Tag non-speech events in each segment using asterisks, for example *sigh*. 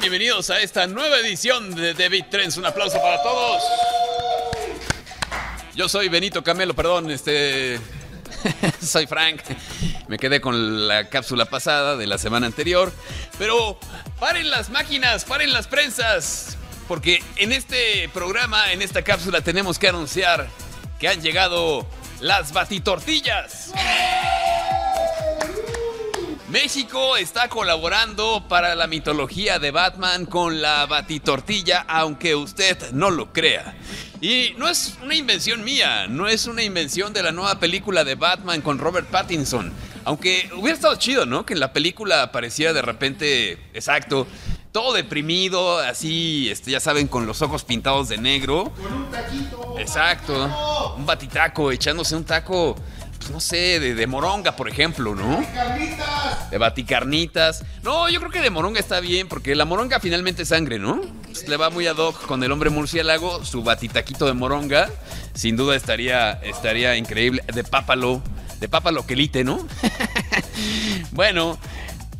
Bienvenidos a esta nueva edición de David Trends. Un aplauso para todos. Yo soy Benito Camelo, perdón, este. *laughs* soy Frank. Me quedé con la cápsula pasada de la semana anterior. Pero paren las máquinas, paren las prensas. Porque en este programa, en esta cápsula, tenemos que anunciar que han llegado las batitortillas. México está colaborando para la mitología de Batman con la batitortilla, aunque usted no lo crea. Y no es una invención mía, no es una invención de la nueva película de Batman con Robert Pattinson. Aunque hubiera estado chido, ¿no? Que en la película apareciera de repente, exacto, todo deprimido, así, este, ya saben, con los ojos pintados de negro. Con un taquito. Exacto. Un batitaco, echándose un taco, pues no sé, de, de moronga, por ejemplo, ¿no? Carnitas. De baticarnitas. No, yo creo que de moronga está bien, porque la moronga finalmente es sangre, ¿no? Pues le va muy ad hoc con el hombre murciélago, su batitaquito de moronga. Sin duda estaría, estaría increíble. De pápalo, de pápalo quelite, ¿no? *laughs* bueno.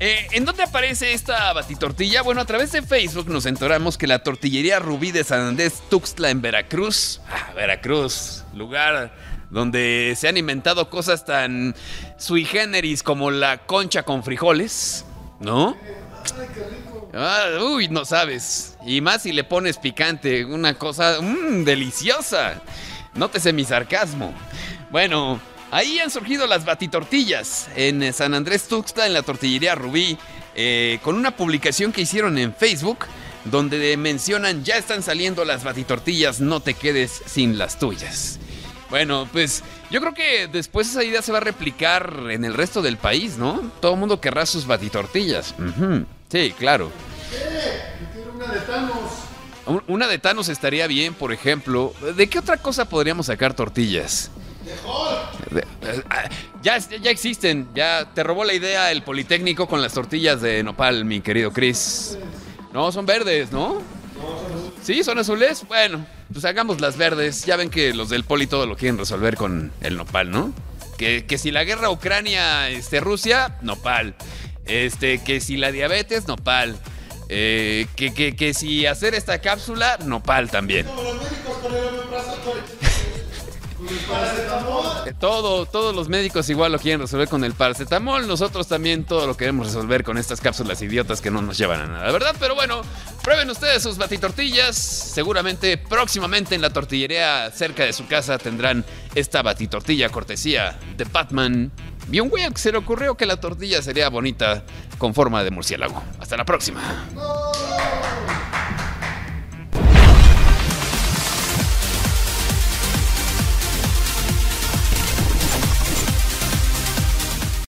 eh, ¿En dónde aparece esta batitortilla? Bueno, a través de Facebook nos enteramos que la tortillería Rubí de San Andrés Tuxtla en Veracruz, ah, Veracruz, lugar donde se han inventado cosas tan sui generis como la concha con frijoles, ¿no? Ah, uy, no sabes. Y más si le pones picante, una cosa mmm, deliciosa. Nótese mi sarcasmo. Bueno, ahí han surgido las batitortillas en eh, San Andrés Tuxtla, en la tortillería Rubí, eh, con una publicación que hicieron en Facebook donde mencionan ya están saliendo las batitortillas, no te quedes sin las tuyas. Bueno, pues yo creo que después esa idea se va a replicar en el resto del país, ¿no? Todo el mundo querrá sus batitortillas. Sí, claro. Una de Thanos. Un- Una de Thanos estaría bien, por ejemplo. ¿De qué otra cosa podríamos sacar tortillas? De eh, ya, ya existen, ya te robó la idea el Politécnico con las tortillas de nopal, mi querido Chris. No, son verdes, ¿no? Sí, son azules. Bueno, pues hagamos las verdes. Ya ven que los del Poli todo lo quieren resolver con el nopal, ¿no? Que, que si la guerra Ucrania, este, Rusia, nopal. Este, que si la diabetes, nopal. Eh, que, que, que si hacer esta cápsula, nopal también. Como los médicos con el omeprazol. Con el paracetamol. Eh, Todo, todos los médicos igual lo quieren resolver con el paracetamol. Nosotros también todo lo queremos resolver con estas cápsulas idiotas que no nos llevan a nada, ¿verdad? Pero bueno, prueben ustedes sus batitortillas. Seguramente próximamente en la tortillería cerca de su casa tendrán esta batitortilla cortesía de Batman. Y un güey que se le ocurrió que la tortilla sería bonita con forma de murciélago. Hasta la próxima.